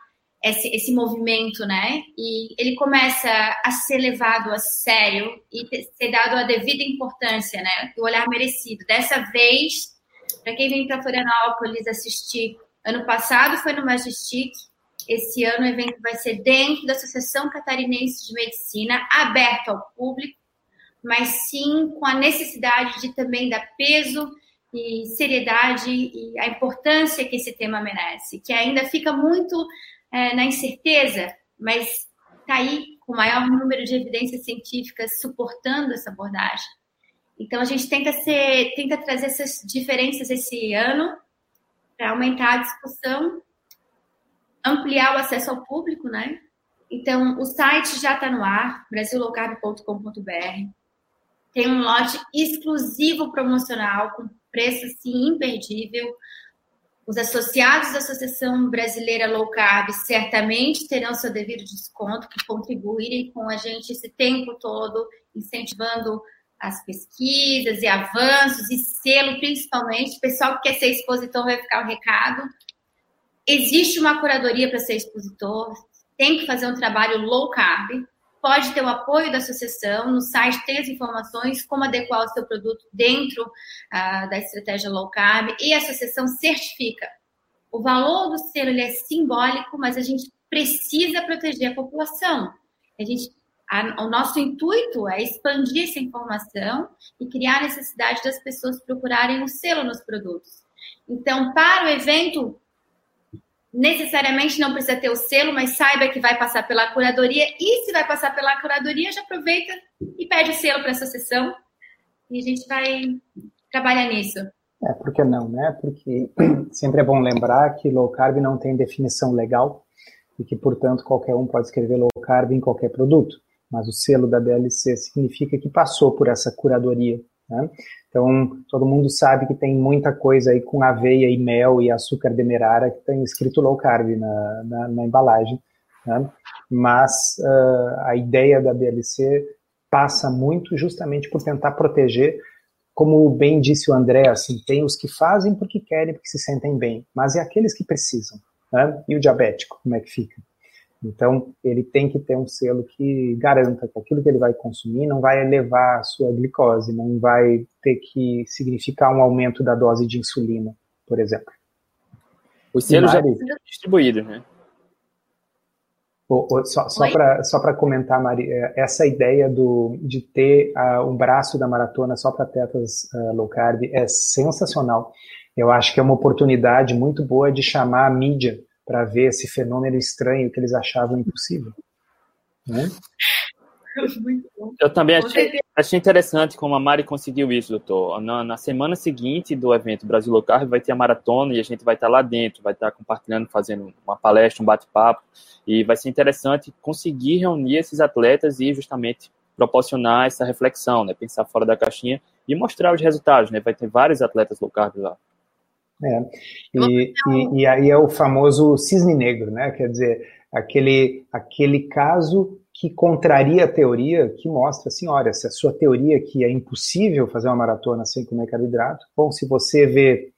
esse, esse movimento, né? E ele começa a ser levado a sério e ser dado a devida importância, né? O olhar merecido. Dessa vez, para quem vem para Florianópolis assistir, ano passado foi no Majestic, esse ano o evento vai ser dentro da Associação Catarinense de Medicina, aberto ao público, mas sim com a necessidade de também dar peso e seriedade e a importância que esse tema merece, que ainda fica muito é, na incerteza, mas está aí com o maior número de evidências científicas suportando essa abordagem. Então a gente tenta ser, tenta trazer essas diferenças esse ano para aumentar a discussão, ampliar o acesso ao público, né? Então o site já está no ar, brasillocarb.com.br. Tem um lote exclusivo promocional com preço assim imperdível. Os associados da Associação Brasileira Low Carb certamente terão seu devido desconto, que contribuírem com a gente esse tempo todo, incentivando as pesquisas e avanços, e selo principalmente. O pessoal que quer ser expositor vai ficar o recado. Existe uma curadoria para ser expositor, tem que fazer um trabalho low carb, pode ter o apoio da associação, no site tem as informações, como adequar o seu produto dentro uh, da estratégia low carb, e a associação certifica. O valor do selo ele é simbólico, mas a gente precisa proteger a população. A gente, a, o nosso intuito é expandir essa informação e criar a necessidade das pessoas procurarem o selo nos produtos. Então, para o evento, necessariamente não precisa ter o selo, mas saiba que vai passar pela curadoria. E se vai passar pela curadoria, já aproveita e pede o selo para essa sessão. E a gente vai trabalhar nisso. É, por que não, né? Porque sempre é bom lembrar que low carb não tem definição legal e que, portanto, qualquer um pode escrever low carb em qualquer produto. Mas o selo da BLC significa que passou por essa curadoria. Né? Então, todo mundo sabe que tem muita coisa aí com aveia e mel e açúcar demerara que tem escrito low carb na, na, na embalagem. Né? Mas uh, a ideia da BLC passa muito justamente por tentar proteger, como bem disse o André, assim, tem os que fazem porque querem, porque se sentem bem, mas é aqueles que precisam. Né? E o diabético, como é que fica? Então, ele tem que ter um selo que garanta que aquilo que ele vai consumir não vai elevar a sua glicose, não vai ter que significar um aumento da dose de insulina, por exemplo. Os selos já estão distribuídos, né? só só para comentar, Mari, é, essa ideia do, de ter uh, um braço da maratona só para atletas uh, low carb é sensacional. Eu acho que é uma oportunidade muito boa de chamar a mídia para ver esse fenômeno estranho que eles achavam impossível. Né? Eu também achei, achei, interessante como a Mari conseguiu isso, doutor. Na, na, semana seguinte do evento Brasil Local vai ter a maratona e a gente vai estar lá dentro, vai estar compartilhando, fazendo uma palestra, um bate-papo, e vai ser interessante conseguir reunir esses atletas e justamente proporcionar essa reflexão, né? pensar fora da caixinha e mostrar os resultados. Né? Vai ter vários atletas locais lá. É. E, e, e, aí é o famoso cisne negro, né? Quer dizer, aquele, aquele caso que contraria a teoria, que mostra assim, olha, se a sua teoria que é impossível fazer uma maratona sem comer carboidrato, bom, se você vê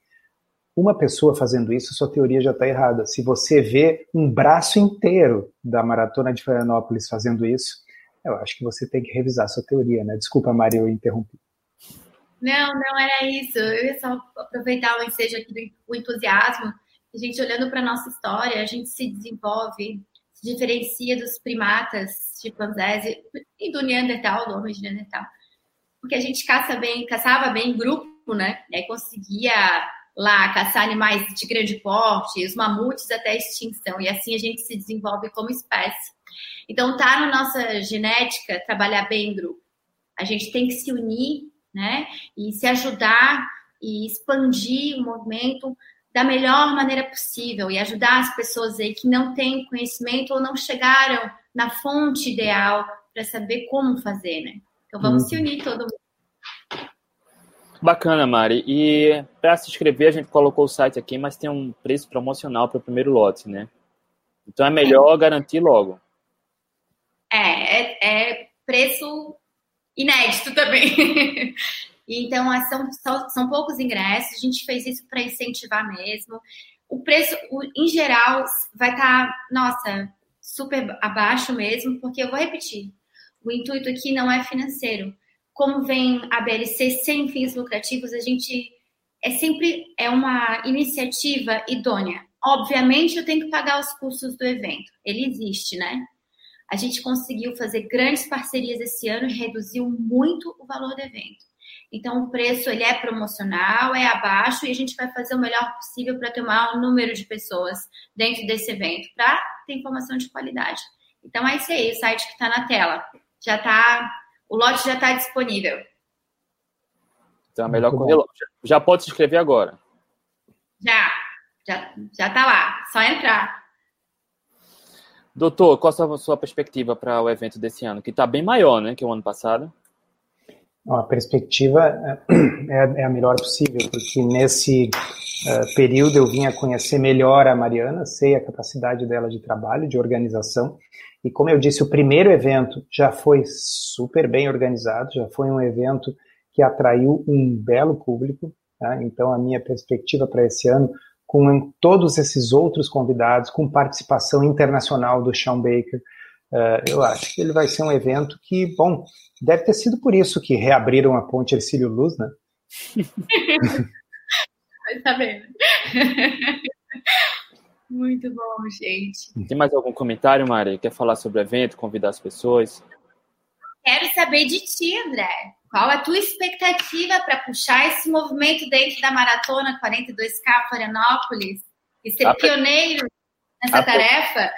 uma pessoa fazendo isso, sua teoria já está errada. Se você vê um braço inteiro da maratona de Florianópolis fazendo isso, eu acho que você tem que revisar sua teoria, né? Desculpa, Maria, eu interrompi. Não, não era isso. Eu ia só aproveitar o ensejo aqui do entusiasmo. A gente olhando para a nossa história, a gente se desenvolve, se diferencia dos primatas, chimpanzés e do Neandertal, do homem de Neandertal. Porque a gente caça bem, caçava bem em grupo, né? E aí conseguia lá caçar animais de grande porte, os mamutes até extinção. E assim a gente se desenvolve como espécie. Então tá na nossa genética trabalhar bem em grupo. A gente tem que se unir né? E se ajudar e expandir o movimento da melhor maneira possível e ajudar as pessoas aí que não têm conhecimento ou não chegaram na fonte ideal para saber como fazer, né? Então vamos uhum. se unir todo mundo. Bacana, Mari. E para se inscrever, a gente colocou o site aqui, mas tem um preço promocional para o primeiro lote, né? Então é melhor é. garantir logo. É, é, é preço inédito também. então, são, são, poucos ingressos, a gente fez isso para incentivar mesmo. O preço, em geral, vai estar, tá, nossa, super abaixo mesmo, porque eu vou repetir, o intuito aqui não é financeiro. Como vem a BLC sem fins lucrativos, a gente é sempre é uma iniciativa idônea. Obviamente, eu tenho que pagar os custos do evento. Ele existe, né? A gente conseguiu fazer grandes parcerias esse ano e reduziu muito o valor do evento. Então, o preço ele é promocional, é abaixo e a gente vai fazer o melhor possível para ter o maior número de pessoas dentro desse evento, para ter informação de qualidade. Então, é isso aí, o site que está na tela. Já está, o lote já está disponível. Então, é melhor correr logo. Já pode se inscrever agora. Já, já, já está lá, só entrar. Doutor, qual a sua perspectiva para o evento desse ano? Que está bem maior, né, que o ano passado. A perspectiva é, é, a melhor possível, porque nesse uh, período eu vim a conhecer melhor a Mariana, sei a capacidade dela de trabalho, de organização, e como eu disse, o primeiro evento já foi super bem organizado, já foi um evento que atraiu um belo público, tá? então a minha perspectiva para esse ano com todos esses outros convidados, com participação internacional do Sean Baker. Uh, eu acho que ele vai ser um evento que, bom, deve ter sido por isso que reabriram a ponte Ercílio Luz, né? tá vendo? Muito bom, gente. Tem mais algum comentário, Mari? Quer falar sobre o evento, convidar as pessoas? Quero saber de ti, André. Qual a tua expectativa para puxar esse movimento dentro da maratona 42K Florianópolis e ser a pioneiro nessa a tarefa?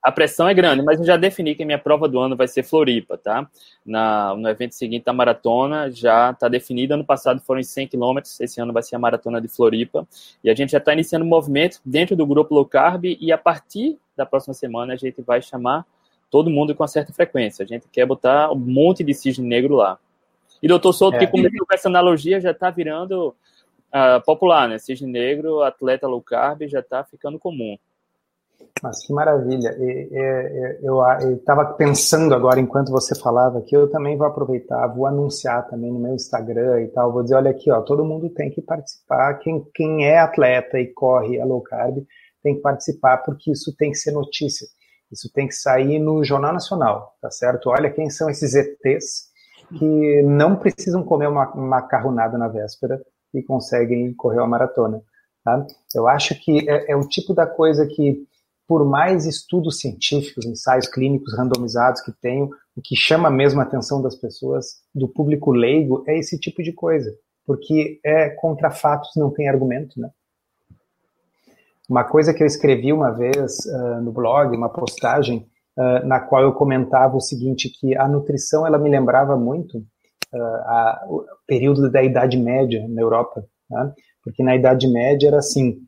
A pressão é grande, mas eu já defini que a minha prova do ano vai ser Floripa, tá? Na, no evento seguinte da maratona já está definido. Ano passado foram 100 quilômetros, esse ano vai ser a maratona de Floripa. E a gente já está iniciando o um movimento dentro do grupo Low Carb e a partir da próxima semana a gente vai chamar todo mundo com uma certa frequência. A gente quer botar um monte de cisne negro lá. E doutor Souto, é. que começou com essa analogia, já está virando uh, popular, né? Cisne negro, atleta low carb, já está ficando comum. Mas que maravilha. eu estava pensando agora, enquanto você falava, que eu também vou aproveitar, vou anunciar também no meu Instagram e tal. Vou dizer: olha aqui, ó, todo mundo tem que participar. Quem, quem é atleta e corre a low carb tem que participar, porque isso tem que ser notícia. Isso tem que sair no Jornal Nacional, tá certo? Olha quem são esses ETs que não precisam comer uma macarronada na véspera e conseguem correr uma maratona. Tá? Eu acho que é, é o tipo da coisa que, por mais estudos científicos, ensaios clínicos randomizados que tenham, o que chama mesmo a atenção das pessoas, do público leigo, é esse tipo de coisa. Porque é contra fatos, não tem argumento, né? Uma coisa que eu escrevi uma vez uh, no blog, uma postagem, uh, na qual eu comentava o seguinte, que a nutrição ela me lembrava muito uh, a, o período da Idade Média na Europa, né? porque na Idade Média era assim,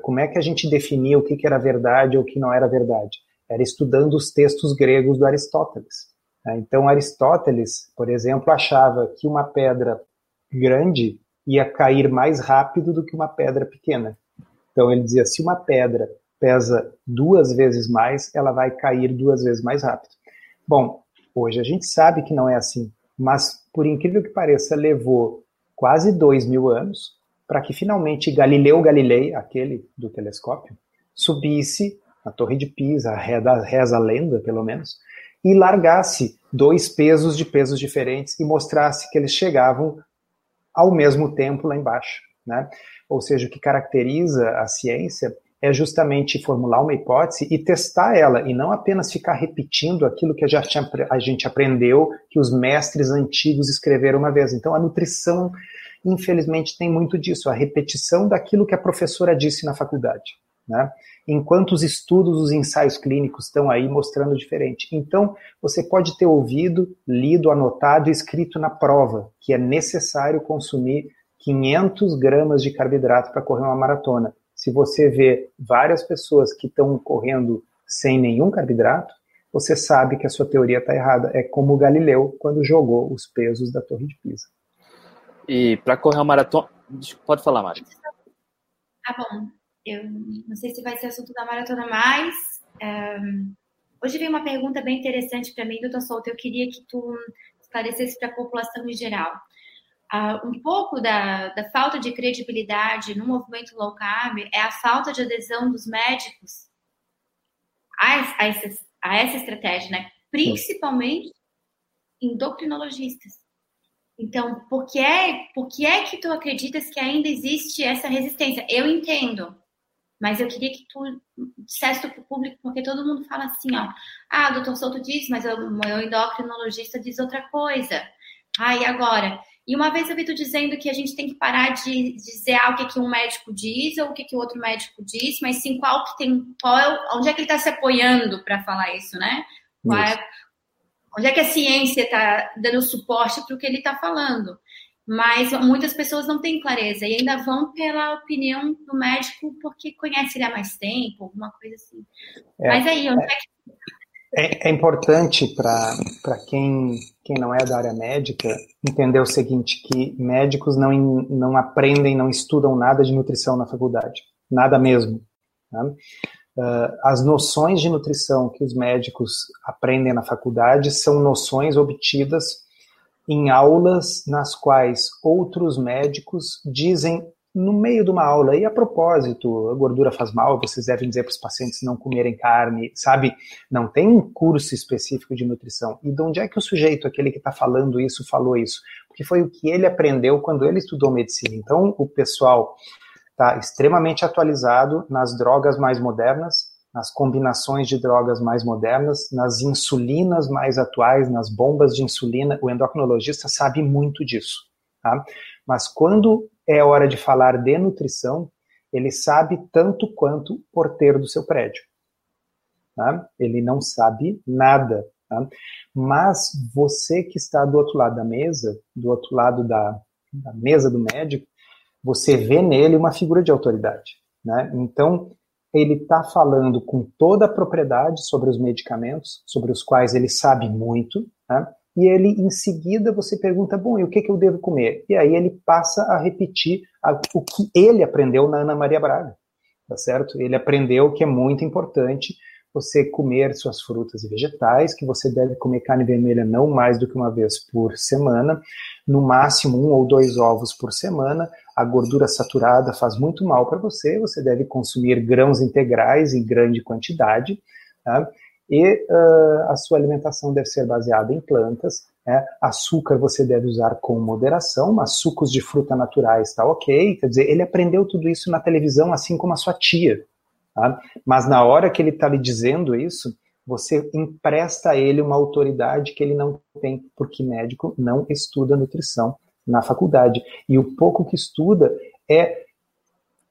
como é que a gente definia o que, que era verdade ou o que não era verdade? Era estudando os textos gregos do Aristóteles. Né? Então Aristóteles, por exemplo, achava que uma pedra grande ia cair mais rápido do que uma pedra pequena. Então ele dizia: se uma pedra pesa duas vezes mais, ela vai cair duas vezes mais rápido. Bom, hoje a gente sabe que não é assim, mas por incrível que pareça, levou quase dois mil anos para que finalmente Galileu Galilei, aquele do telescópio, subisse na Torre de Pisa, reza a lenda pelo menos, e largasse dois pesos de pesos diferentes e mostrasse que eles chegavam ao mesmo tempo lá embaixo. Né? Ou seja, o que caracteriza a ciência é justamente formular uma hipótese e testar ela, e não apenas ficar repetindo aquilo que gente, a gente aprendeu, que os mestres antigos escreveram uma vez. Então, a nutrição, infelizmente, tem muito disso, a repetição daquilo que a professora disse na faculdade. Né? Enquanto os estudos, os ensaios clínicos estão aí mostrando diferente. Então, você pode ter ouvido, lido, anotado e escrito na prova que é necessário consumir 500 gramas de carboidrato para correr uma maratona. Se você vê várias pessoas que estão correndo sem nenhum carboidrato, você sabe que a sua teoria está errada. É como o Galileu quando jogou os pesos da Torre de Pisa. E para correr uma maratona. Pode falar, Mari. Tá bom. Eu não sei se vai ser assunto da maratona, mas. Um, hoje veio uma pergunta bem interessante para mim, doutor Souto. Eu queria que tu esclarecesse para a população em geral. Uh, um pouco da, da, falta de credibilidade no movimento low carb é a falta de adesão dos médicos a, a, essa, a essa estratégia, né? Principalmente endocrinologistas. Então, por que, é, por que é que tu acreditas que ainda existe essa resistência? Eu entendo, mas eu queria que tu dissesse para o público, porque todo mundo fala assim, ó, ah, o doutor Souto diz, mas o meu endocrinologista diz outra coisa. Ah, e agora? E uma vez eu vi tu dizendo que a gente tem que parar de dizer ah, o que, que um médico diz ou o que, que o outro médico diz, mas sim qual que tem, qual é, onde é que ele está se apoiando para falar isso, né? É, onde é que a ciência está dando suporte para o que ele está falando? Mas muitas pessoas não têm clareza e ainda vão pela opinião do médico porque conhece ele há mais tempo, alguma coisa assim. É, mas aí, onde é, é que é, é importante para quem, quem não é da área médica entender o seguinte, que médicos não, não aprendem, não estudam nada de nutrição na faculdade. Nada mesmo. Né? As noções de nutrição que os médicos aprendem na faculdade são noções obtidas em aulas nas quais outros médicos dizem no meio de uma aula, e a propósito, a gordura faz mal, vocês devem dizer para os pacientes não comerem carne, sabe? Não tem um curso específico de nutrição. E de onde é que o sujeito, aquele que está falando isso, falou isso? Porque foi o que ele aprendeu quando ele estudou medicina. Então, o pessoal está extremamente atualizado nas drogas mais modernas, nas combinações de drogas mais modernas, nas insulinas mais atuais, nas bombas de insulina. O endocrinologista sabe muito disso. Tá? Mas quando é hora de falar de nutrição, ele sabe tanto quanto o porteiro do seu prédio. Tá? Ele não sabe nada. Tá? Mas você que está do outro lado da mesa, do outro lado da, da mesa do médico, você vê nele uma figura de autoridade. Né? Então, ele está falando com toda a propriedade sobre os medicamentos, sobre os quais ele sabe muito, né? E ele, em seguida, você pergunta, bom, e o que, que eu devo comer? E aí ele passa a repetir a, o que ele aprendeu na Ana Maria Braga, tá certo? Ele aprendeu que é muito importante você comer suas frutas e vegetais, que você deve comer carne vermelha não mais do que uma vez por semana, no máximo um ou dois ovos por semana. A gordura saturada faz muito mal para você, você deve consumir grãos integrais em grande quantidade, tá? E uh, a sua alimentação deve ser baseada em plantas. Né? Açúcar você deve usar com moderação, mas sucos de fruta naturais está ok. Quer dizer, ele aprendeu tudo isso na televisão, assim como a sua tia. Tá? Mas na hora que ele está lhe dizendo isso, você empresta a ele uma autoridade que ele não tem, porque médico não estuda nutrição na faculdade. E o pouco que estuda é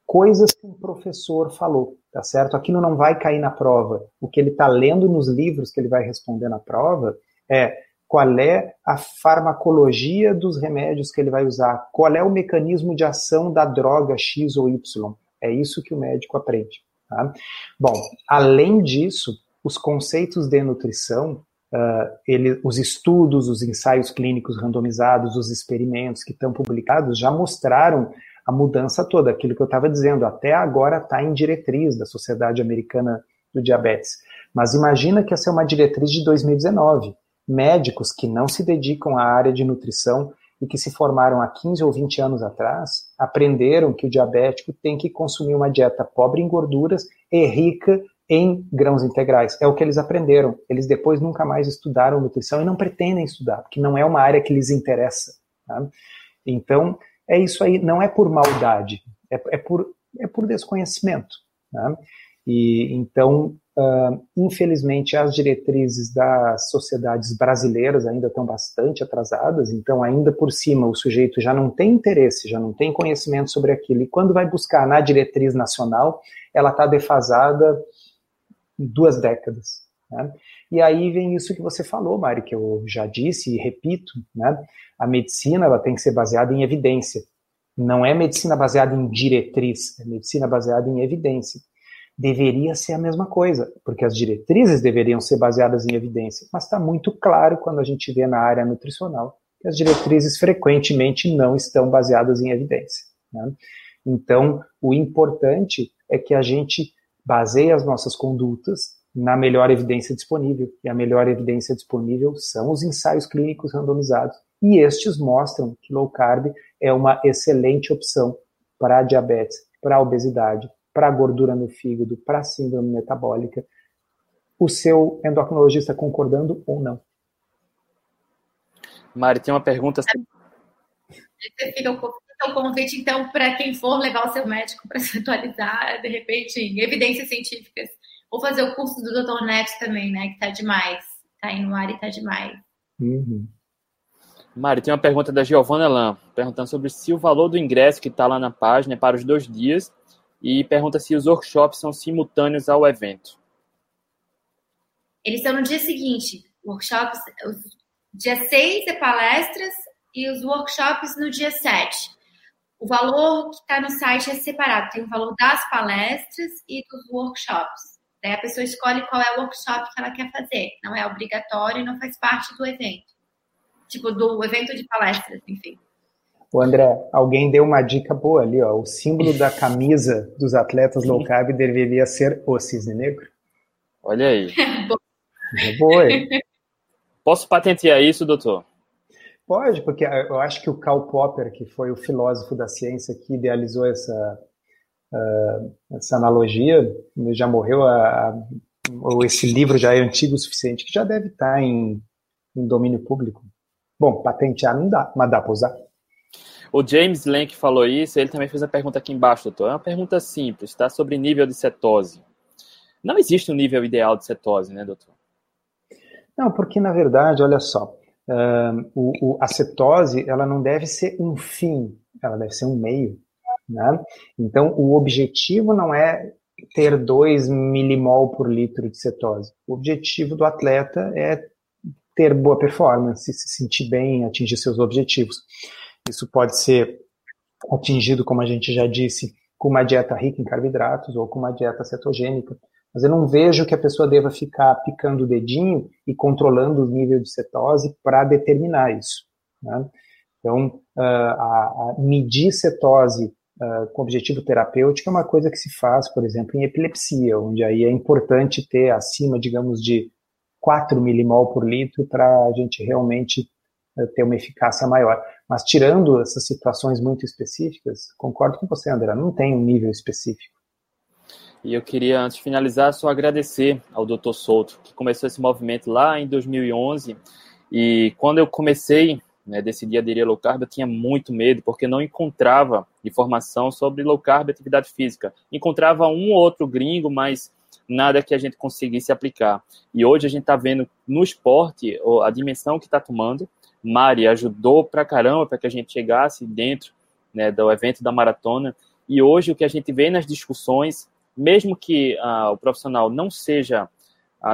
coisas que um professor falou, tá certo? Aquilo não vai cair na prova. O que ele está lendo nos livros que ele vai responder na prova é qual é a farmacologia dos remédios que ele vai usar, qual é o mecanismo de ação da droga X ou Y. É isso que o médico aprende. Tá? Bom, além disso, os conceitos de nutrição, uh, ele, os estudos, os ensaios clínicos randomizados, os experimentos que estão publicados já mostraram a mudança toda, aquilo que eu estava dizendo, até agora está em diretriz da Sociedade Americana do Diabetes. Mas imagina que essa é uma diretriz de 2019. Médicos que não se dedicam à área de nutrição e que se formaram há 15 ou 20 anos atrás, aprenderam que o diabético tem que consumir uma dieta pobre em gorduras e rica em grãos integrais. É o que eles aprenderam. Eles depois nunca mais estudaram nutrição e não pretendem estudar, porque não é uma área que lhes interessa. Tá? Então, é isso aí, não é por maldade, é, é por, é por desconhecimento. Né? E então, uh, infelizmente, as diretrizes das sociedades brasileiras ainda estão bastante atrasadas. Então, ainda por cima, o sujeito já não tem interesse, já não tem conhecimento sobre aquilo. E quando vai buscar na diretriz nacional, ela está defasada duas décadas. Né? E aí vem isso que você falou, Mari, que eu já disse e repito, né? A medicina ela tem que ser baseada em evidência. Não é medicina baseada em diretriz, é medicina baseada em evidência. Deveria ser a mesma coisa, porque as diretrizes deveriam ser baseadas em evidência, mas está muito claro quando a gente vê na área nutricional que as diretrizes frequentemente não estão baseadas em evidência. Né? Então, o importante é que a gente baseie as nossas condutas na melhor evidência disponível. E a melhor evidência disponível são os ensaios clínicos randomizados. E estes mostram que low carb é uma excelente opção para diabetes, para obesidade, para gordura no fígado, para síndrome metabólica. O seu endocrinologista concordando ou não? Mari, tem uma pergunta. Fica o convite, então, para quem for levar o seu médico para se atualizar, de repente, em evidências científicas ou fazer o curso do Dr. Neto também, né? Que tá demais. Tá aí no ar e tá demais. Uhum. Mari, tem uma pergunta da Giovana Lam, perguntando sobre se o valor do ingresso que está lá na página é para os dois dias e pergunta se os workshops são simultâneos ao evento. Eles são no dia seguinte. Workshops, dia 6 é palestras e os workshops no dia 7. O valor que está no site é separado. Tem o valor das palestras e dos workshops. Daí a pessoa escolhe qual é o workshop que ela quer fazer. Não é obrigatório e não faz parte do evento. Tipo, do evento de palestras, enfim. O André, alguém deu uma dica boa ali, ó. O símbolo da camisa dos atletas low carb deveria ser o cisne negro. Olha aí. boa. Hein? Posso patentear isso, doutor? Pode, porque eu acho que o Karl Popper, que foi o filósofo da ciência que idealizou essa, uh, essa analogia, já morreu, a, a, ou esse livro já é antigo o suficiente, que já deve estar em, em domínio público. Bom, patentear não dá, mas dá para usar. O James Lenk falou isso, ele também fez a pergunta aqui embaixo, doutor. É uma pergunta simples, tá? Sobre nível de cetose. Não existe um nível ideal de cetose, né, doutor? Não, porque na verdade, olha só, uh, o, o, a cetose ela não deve ser um fim, ela deve ser um meio. Né? Então, o objetivo não é ter 2 milimol por litro de cetose. O objetivo do atleta é ter boa performance, se sentir bem, atingir seus objetivos. Isso pode ser atingido, como a gente já disse, com uma dieta rica em carboidratos ou com uma dieta cetogênica. Mas eu não vejo que a pessoa deva ficar picando o dedinho e controlando o nível de cetose para determinar isso. Né? Então, ah, a, a medir cetose uh, com objetivo terapêutico é uma coisa que se faz, por exemplo, em epilepsia, onde aí é importante ter acima, digamos, de 4 milimol por litro para a gente realmente uh, ter uma eficácia maior. Mas tirando essas situações muito específicas, concordo com você, André, não tem um nível específico. E eu queria, antes de finalizar, só agradecer ao Dr. Souto, que começou esse movimento lá em 2011. E quando eu comecei né, decidi aderir a low carb, eu tinha muito medo, porque não encontrava informação sobre low carb e atividade física. Encontrava um ou outro gringo, mas nada que a gente conseguisse aplicar. E hoje a gente está vendo no esporte a dimensão que está tomando. Mari ajudou pra caramba para que a gente chegasse dentro né, do evento da maratona. E hoje o que a gente vê nas discussões, mesmo que ah, o profissional não seja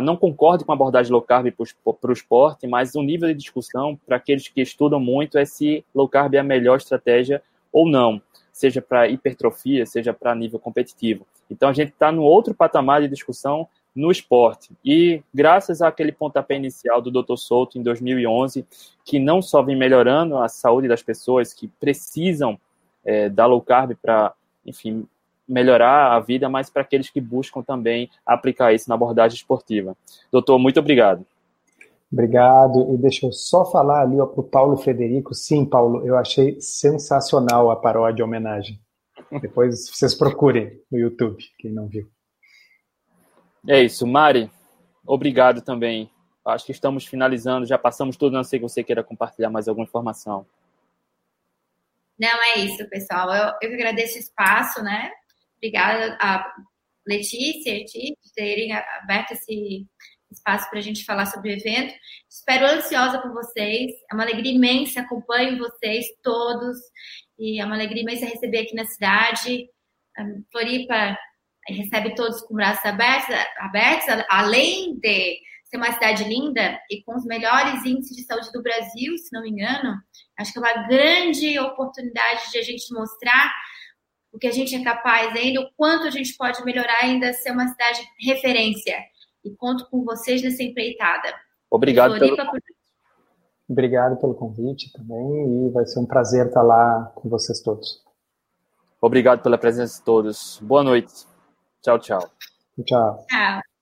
não concorde com a abordagem low carb para o esporte, mas o nível de discussão para aqueles que estudam muito é se low carb é a melhor estratégia ou não, seja para hipertrofia, seja para nível competitivo. Então a gente está no outro patamar de discussão no esporte. E graças àquele pontapé inicial do Dr. Souto em 2011, que não só vem melhorando a saúde das pessoas que precisam é, da low carb para, enfim, melhorar a vida, mas para aqueles que buscam também aplicar isso na abordagem esportiva. Doutor, muito obrigado. Obrigado. E deixa eu só falar ali para o Paulo Federico. Sim, Paulo, eu achei sensacional a paródia a homenagem. Depois vocês procurem no YouTube, quem não viu. É isso. Mari, obrigado também. Acho que estamos finalizando, já passamos tudo, não sei que você queira compartilhar mais alguma informação. Não, é isso, pessoal. Eu, eu agradeço o espaço, né? Obrigada a Letícia e Ti de terem aberto esse espaço para a gente falar sobre o evento. Espero ansiosa por vocês. É uma alegria imensa, acompanho vocês todos. E é uma alegria imensa receber aqui na cidade. Floripa recebe todos com braços abertos, abertos além de ser uma cidade linda e com os melhores índices de saúde do Brasil, se não me engano, acho que é uma grande oportunidade de a gente mostrar o que a gente é capaz ainda, o quanto a gente pode melhorar ainda, ser uma cidade referência. E conto com vocês nessa empreitada. Obrigado pelo... Obrigado pelo convite também e vai ser um prazer estar lá com vocês todos. Obrigado pela presença de todos. Boa noite. Tchau, tchau. Tchau. Tchau.